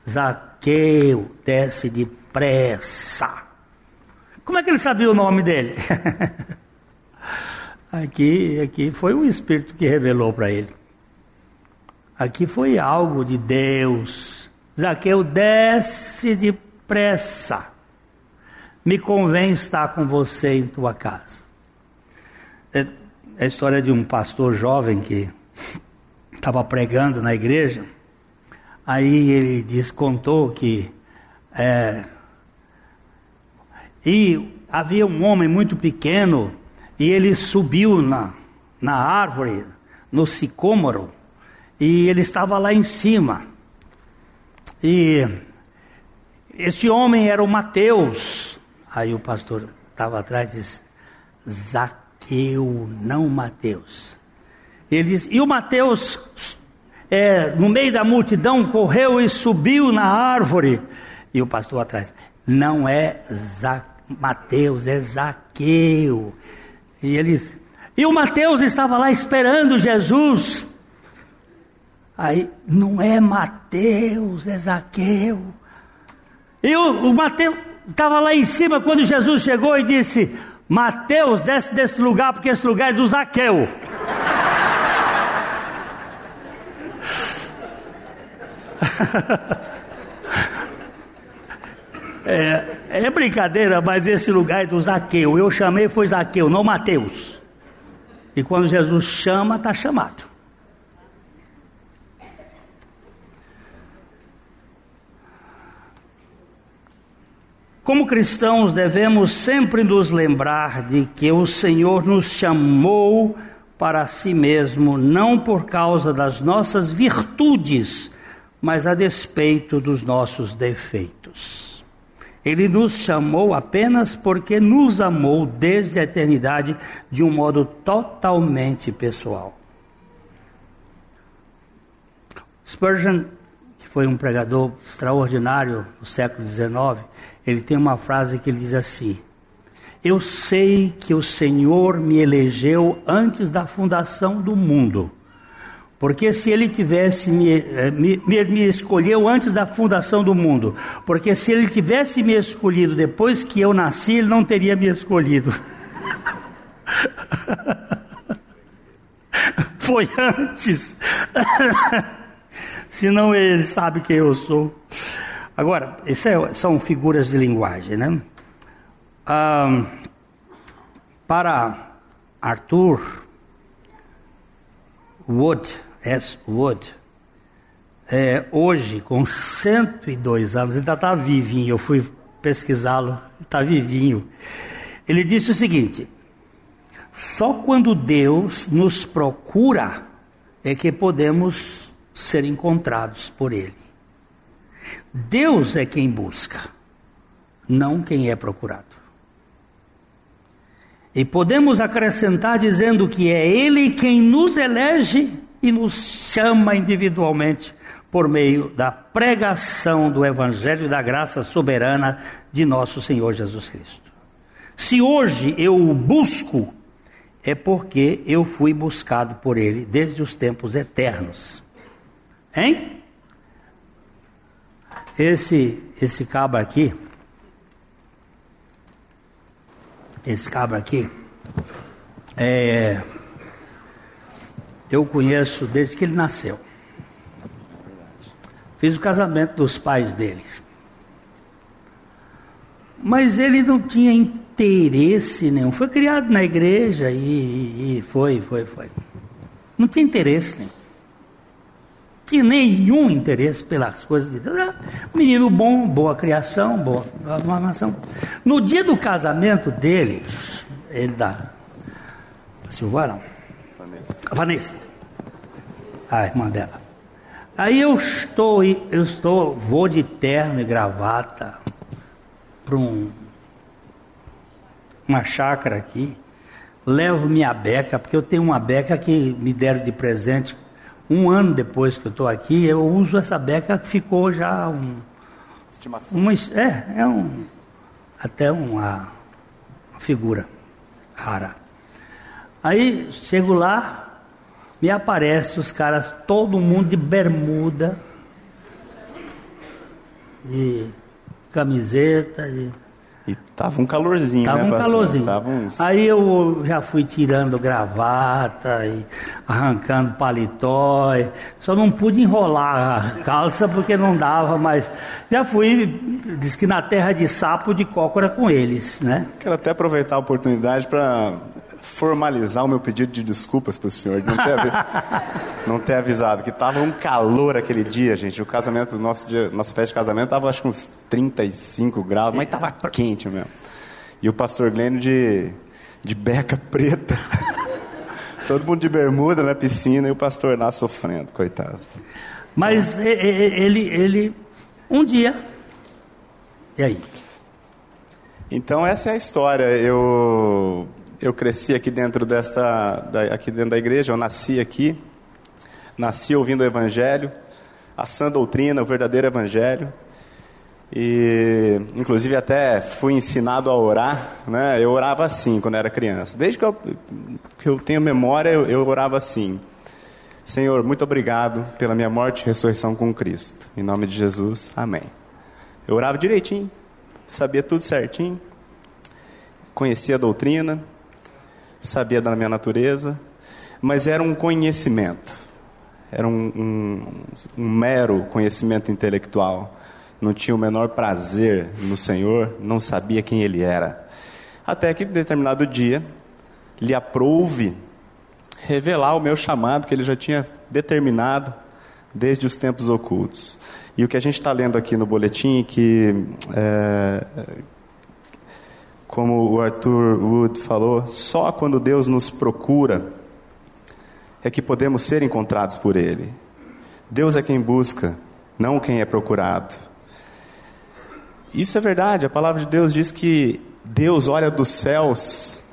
Speaker 1: Zaqueu, desce depressa pressa. Como é que ele sabia o nome dele? aqui, aqui foi o Espírito que revelou para ele. Aqui foi algo de Deus. Zaqueu, desce depressa. Me convém estar com você em tua casa. É, é a história de um pastor jovem que estava pregando na igreja. Aí ele diz, contou que é, e havia um homem muito pequeno, e ele subiu na, na árvore, no sicômoro, e ele estava lá em cima. E esse homem era o Mateus. Aí o pastor estava atrás e disse: Zaqueu, não Mateus. Ele disse, e o Mateus, é, no meio da multidão, correu e subiu na árvore. E o pastor atrás, não é Zaqueu Mateus, é Zaqueu. E eles. E o Mateus estava lá esperando Jesus. Aí, não é Mateus, é Zaqueu. E o, o Mateus estava lá em cima quando Jesus chegou e disse: Mateus, desce desse lugar, porque esse lugar é do Zaqueu. é, é brincadeira, mas esse lugar é do Zaqueu. Eu chamei foi Zaqueu, não Mateus. E quando Jesus chama, está chamado. Como cristãos, devemos sempre nos lembrar de que o Senhor nos chamou para si mesmo, não por causa das nossas virtudes, mas a despeito dos nossos defeitos. Ele nos chamou apenas porque nos amou desde a eternidade de um modo totalmente pessoal. Spurgeon, que foi um pregador extraordinário no século XIX, ele tem uma frase que ele diz assim: Eu sei que o Senhor me elegeu antes da fundação do mundo. Porque se ele tivesse me, eh, me, me, escolheu antes da fundação do mundo, porque se ele tivesse me escolhido depois que eu nasci, ele não teria me escolhido. Foi antes. Senão ele sabe quem eu sou. Agora, isso é, são figuras de linguagem, né? Para Arthur Wood, S. Wood, é, hoje, com 102 anos, ainda está vivinho, eu fui pesquisá-lo, está vivinho. Ele disse o seguinte: só quando Deus nos procura é que podemos ser encontrados por Ele. Deus é quem busca, não quem é procurado. E podemos acrescentar dizendo que é Ele quem nos elege e nos chama individualmente por meio da pregação do Evangelho da graça soberana de nosso Senhor Jesus Cristo. Se hoje eu o busco, é porque eu fui buscado por Ele desde os tempos eternos. Hein? Esse, esse cabo aqui, esse cabra aqui, é, eu conheço desde que ele nasceu. Fiz o casamento dos pais dele. Mas ele não tinha interesse nenhum. Foi criado na igreja e, e foi, foi, foi. Não tinha interesse nenhum tinha nenhum interesse pelas coisas de Deus. Menino bom, boa criação, boa formação. No dia do casamento dele, ele da Silvana, Vanessa. Vanessa, a irmã dela. Aí eu estou, eu estou, vou de terno e gravata para um, uma chácara aqui, levo minha beca, porque eu tenho uma beca que me deram de presente um ano depois que eu estou aqui, eu uso essa beca que ficou já um. Estimação. Uma, é, é um. Até uma, uma figura rara. Aí chego lá, me aparece os caras, todo mundo de bermuda, de camiseta, de
Speaker 3: e tava um calorzinho,
Speaker 1: tava
Speaker 3: né?
Speaker 1: Um calorzinho. Tava uns... Aí eu já fui tirando gravata e arrancando paletó. Só não pude enrolar a calça porque não dava, mas já fui, diz que na terra de sapo de cócora com eles, né?
Speaker 3: Quero até aproveitar a oportunidade para formalizar o meu pedido de desculpas para o senhor não ter, não ter avisado que estava um calor aquele dia, gente. O casamento, nosso dia, nossa festa de casamento estava acho que uns 35 graus, mas estava quente mesmo. E o pastor Glênio de, de beca preta. Todo mundo de bermuda na piscina e o pastor lá sofrendo, coitado.
Speaker 1: Mas ele, ele, um dia, e aí?
Speaker 3: Então essa é a história. Eu eu cresci aqui dentro desta, da, aqui dentro da igreja, eu nasci aqui, nasci ouvindo o Evangelho, a sã doutrina, o verdadeiro Evangelho, e inclusive até fui ensinado a orar, né? Eu orava assim quando era criança. Desde que eu, que eu tenho memória, eu, eu orava assim: Senhor, muito obrigado pela minha morte e ressurreição com Cristo. Em nome de Jesus, Amém. Eu orava direitinho, sabia tudo certinho, conhecia a doutrina, sabia da minha natureza, mas era um conhecimento, era um, um, um mero conhecimento intelectual. Não tinha o menor prazer no Senhor, não sabia quem Ele era. Até que, em determinado dia, lhe aprouve revelar o meu chamado que Ele já tinha determinado desde os tempos ocultos. E o que a gente está lendo aqui no boletim, que é, como o Arthur Wood falou, só quando Deus nos procura é que podemos ser encontrados por Ele. Deus é quem busca, não quem é procurado. Isso é verdade, a palavra de Deus diz que Deus olha dos céus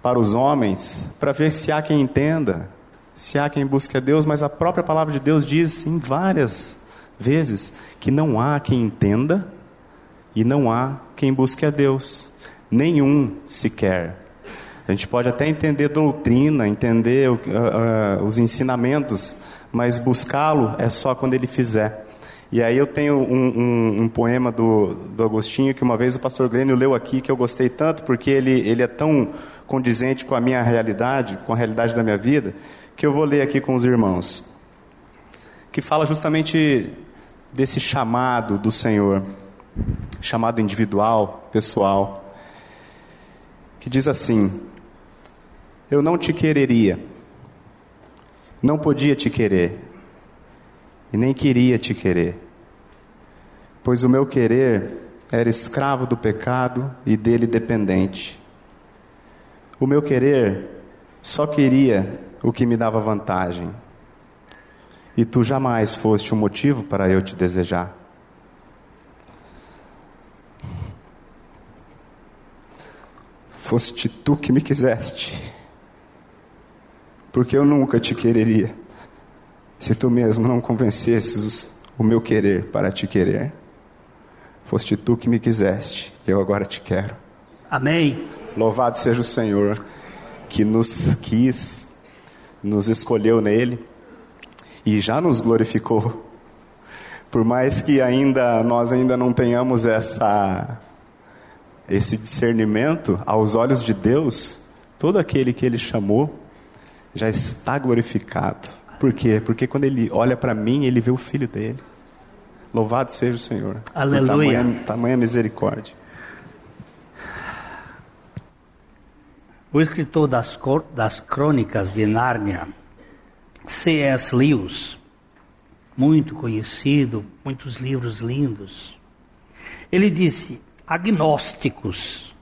Speaker 3: para os homens para ver se há quem entenda, se há quem busque a Deus, mas a própria palavra de Deus diz em várias vezes que não há quem entenda e não há quem busque a Deus, nenhum sequer. A gente pode até entender doutrina, entender uh, uh, os ensinamentos, mas buscá-lo é só quando ele fizer. E aí eu tenho um, um, um, poema do, do Agostinho que uma vez o pastor Glênio leu aqui, que eu gostei tanto, porque ele, ele é tão condizente com a minha realidade, com a realidade da minha vida, que eu vou ler aqui com os irmãos. Que fala justamente desse chamado do Senhor, chamado individual, pessoal, que diz assim: Eu não te quereria, não podia te querer e nem queria te querer, pois o meu querer era escravo do pecado e dele dependente. O meu querer só queria o que me dava vantagem, e tu jamais foste um motivo para eu te desejar. Foste tu que me quiseste, porque eu nunca te quereria se tu mesmo não convencesses o meu querer para te querer. Foste tu que me quiseste, eu agora te quero.
Speaker 1: Amém.
Speaker 3: Louvado seja o Senhor que nos quis, nos escolheu nele e já nos glorificou. Por mais que ainda nós ainda não tenhamos essa esse discernimento aos olhos de Deus, todo aquele que ele chamou já está glorificado. Por quê? Porque quando ele olha para mim, ele vê o filho dele. Louvado seja o Senhor.
Speaker 1: Aleluia.
Speaker 3: Tamanha, tamanha misericórdia.
Speaker 1: O escritor das, das crônicas de Nárnia, C.S. Lewis, muito conhecido, muitos livros lindos, ele disse: agnósticos,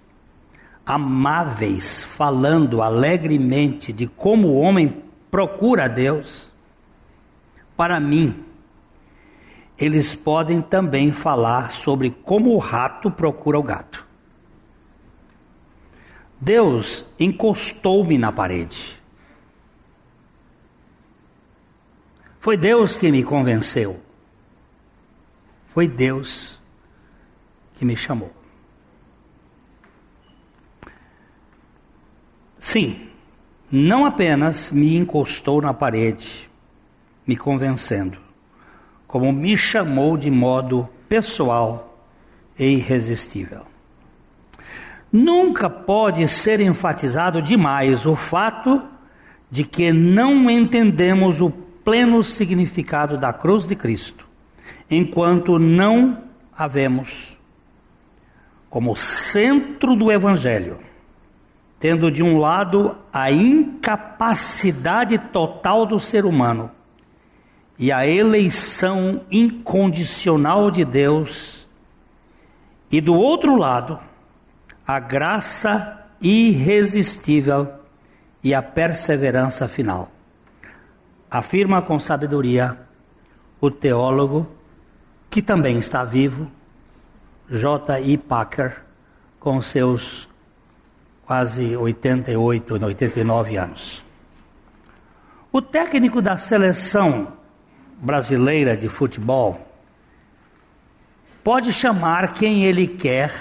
Speaker 1: amáveis, falando alegremente de como o homem procura a Deus, para mim, eles podem também falar sobre como o rato procura o gato. Deus encostou-me na parede. Foi Deus que me convenceu. Foi Deus que me chamou. Sim, não apenas me encostou na parede, me convencendo, como me chamou de modo pessoal e irresistível. Nunca pode ser enfatizado demais o fato de que não entendemos o pleno significado da cruz de Cristo, enquanto não a vemos como centro do Evangelho, tendo de um lado a incapacidade total do ser humano e a eleição incondicional de Deus, e do outro lado, a graça irresistível e a perseverança final. Afirma com sabedoria o teólogo, que também está vivo, J. I. Packer, com seus quase 88, 89 anos. O técnico da seleção brasileira de futebol pode chamar quem ele quer,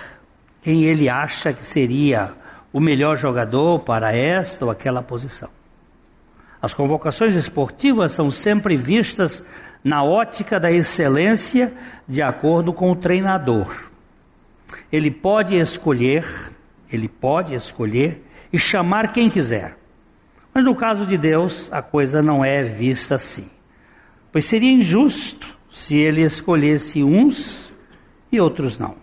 Speaker 1: quem ele acha que seria o melhor jogador para esta ou aquela posição. As convocações esportivas são sempre vistas na ótica da excelência de acordo com o treinador. Ele pode escolher, ele pode escolher e chamar quem quiser. Mas no caso de Deus, a coisa não é vista assim pois seria injusto se ele escolhesse uns e outros não.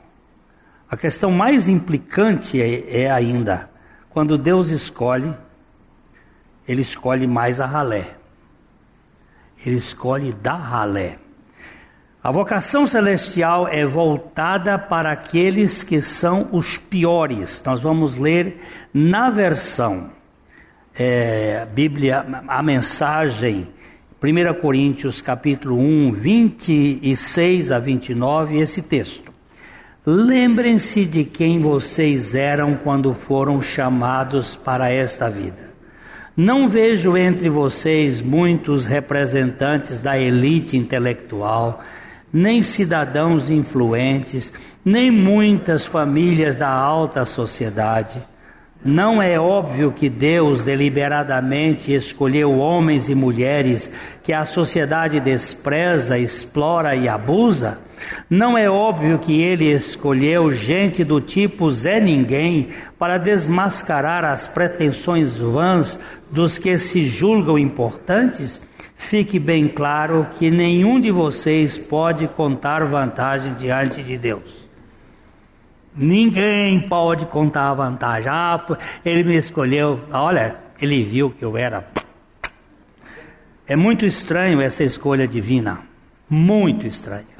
Speaker 1: A questão mais implicante é, é ainda quando Deus escolhe, ele escolhe mais a ralé. Ele escolhe da ralé. A vocação celestial é voltada para aqueles que são os piores. Nós vamos ler na versão é, Bíblia, a mensagem 1 Coríntios capítulo 1, 26 a 29, esse texto. Lembrem-se de quem vocês eram quando foram chamados para esta vida. Não vejo entre vocês muitos representantes da elite intelectual, nem cidadãos influentes, nem muitas famílias da alta sociedade. Não é óbvio que Deus deliberadamente escolheu homens e mulheres que a sociedade despreza, explora e abusa? Não é óbvio que ele escolheu gente do tipo Zé Ninguém para desmascarar as pretensões vãs dos que se julgam importantes? Fique bem claro que nenhum de vocês pode contar vantagem diante de Deus. Ninguém pode contar vantagem. Ah, ele me escolheu. Olha, ele viu que eu era. É muito estranho essa escolha divina. Muito estranho.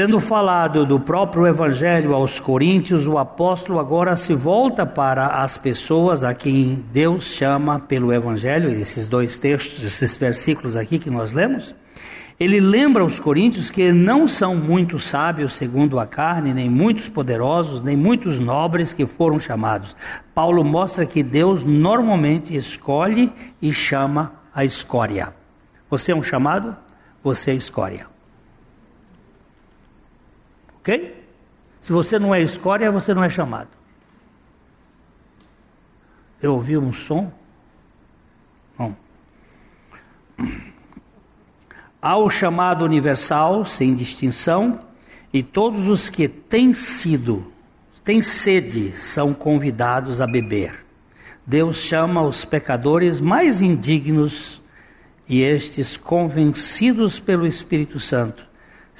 Speaker 1: Tendo falado do próprio Evangelho aos Coríntios, o apóstolo agora se volta para as pessoas a quem Deus chama pelo Evangelho, esses dois textos, esses versículos aqui que nós lemos. Ele lembra aos Coríntios que não são muitos sábios segundo a carne, nem muitos poderosos, nem muitos nobres que foram chamados. Paulo mostra que Deus normalmente escolhe e chama a escória. Você é um chamado? Você é escória. Ok? Se você não é escória, você não é chamado. Eu ouvi um som? Não. Há o chamado universal, sem distinção, e todos os que têm sido, têm sede, são convidados a beber. Deus chama os pecadores mais indignos e estes, convencidos pelo Espírito Santo,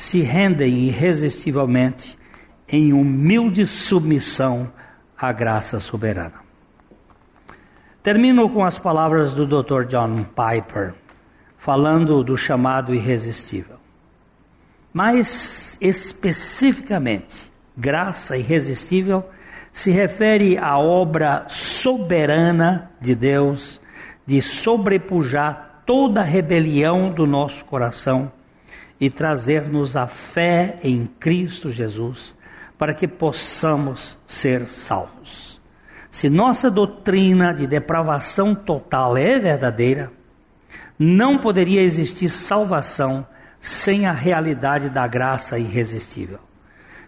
Speaker 1: se rendem irresistivelmente em humilde submissão à graça soberana. Termino com as palavras do Dr. John Piper, falando do chamado irresistível. Mais especificamente, graça irresistível se refere à obra soberana de Deus de sobrepujar toda rebelião do nosso coração e trazer-nos a fé em Cristo Jesus, para que possamos ser salvos. Se nossa doutrina de depravação total é verdadeira, não poderia existir salvação sem a realidade da graça irresistível.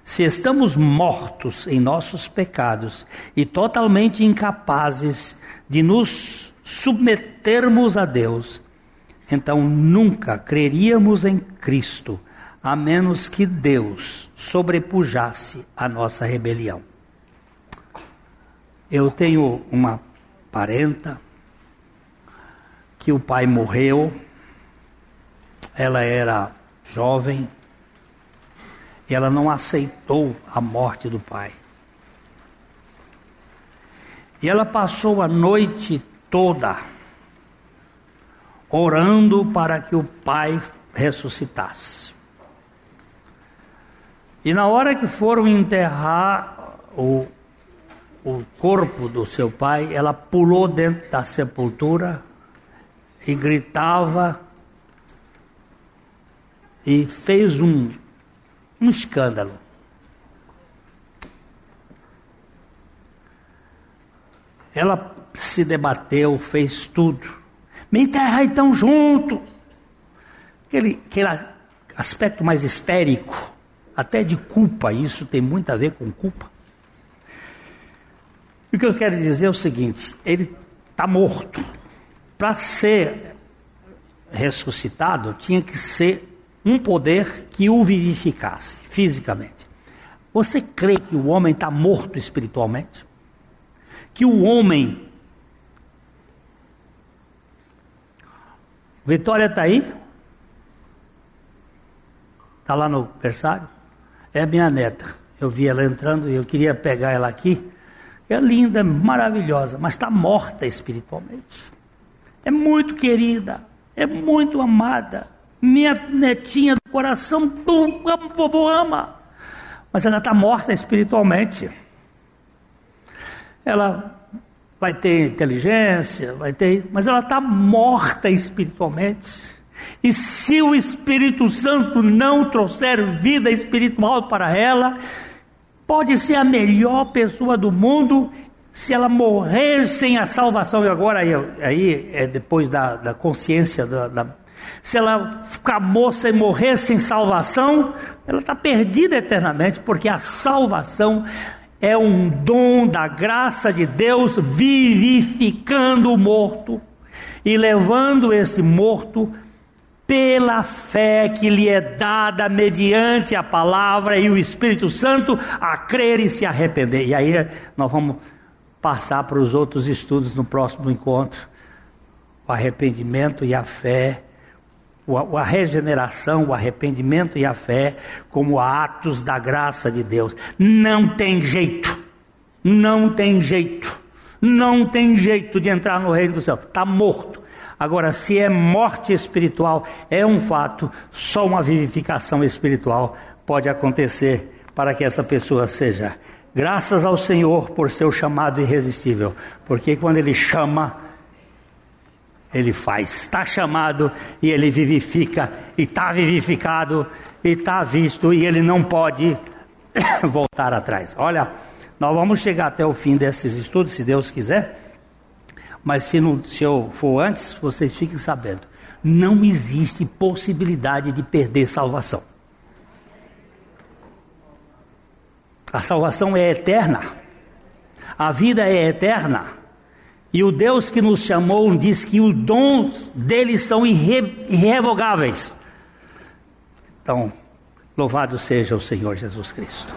Speaker 1: Se estamos mortos em nossos pecados e totalmente incapazes de nos submetermos a Deus, então nunca creríamos em Cristo, a menos que Deus sobrepujasse a nossa rebelião. Eu tenho uma parenta que o pai morreu, ela era jovem e ela não aceitou a morte do pai. E ela passou a noite toda orando para que o pai ressuscitasse. E na hora que foram enterrar o, o corpo do seu pai, ela pulou dentro da sepultura e gritava e fez um, um escândalo. Ela se debateu, fez tudo. Me enterra então junto. Aquele, aquele aspecto mais histérico, até de culpa, isso tem muito a ver com culpa. E o que eu quero dizer é o seguinte: ele está morto. Para ser ressuscitado, tinha que ser um poder que o vivificasse fisicamente. Você crê que o homem está morto espiritualmente? Que o homem Vitória está aí? Está lá no berçário? É minha neta. Eu vi ela entrando e eu queria pegar ela aqui. É linda, maravilhosa, mas está morta espiritualmente. É muito querida, é muito amada. Minha netinha do coração, o vovô ama. Mas ela está morta espiritualmente. Ela vai ter inteligência, vai ter, mas ela está morta espiritualmente. E se o Espírito Santo não trouxer vida espiritual para ela, pode ser a melhor pessoa do mundo, se ela morrer sem a salvação, e agora aí, aí é depois da, da consciência, da, da, se ela ficar moça e morrer sem salvação, ela está perdida eternamente, porque a salvação é um dom da graça de Deus vivificando o morto e levando esse morto pela fé que lhe é dada mediante a palavra e o Espírito Santo a crer e se arrepender. E aí nós vamos passar para os outros estudos no próximo encontro. O arrependimento e a fé, a regeneração, o arrependimento e a fé como atos da graça de Deus. Não tem jeito, não tem jeito, não tem jeito de entrar no reino do céu, está morto. Agora, se é morte espiritual, é um fato, só uma vivificação espiritual pode acontecer para que essa pessoa seja. Graças ao Senhor por seu chamado irresistível, porque quando Ele chama, Ele faz. Está chamado e Ele vivifica, e está vivificado, e está visto, e Ele não pode voltar atrás. Olha, nós vamos chegar até o fim desses estudos, se Deus quiser. Mas se, não, se eu for antes, vocês fiquem sabendo. Não existe possibilidade de perder salvação. A salvação é eterna. A vida é eterna. E o Deus que nos chamou diz que os dons dele são irre, irrevogáveis. Então, louvado seja o Senhor Jesus Cristo.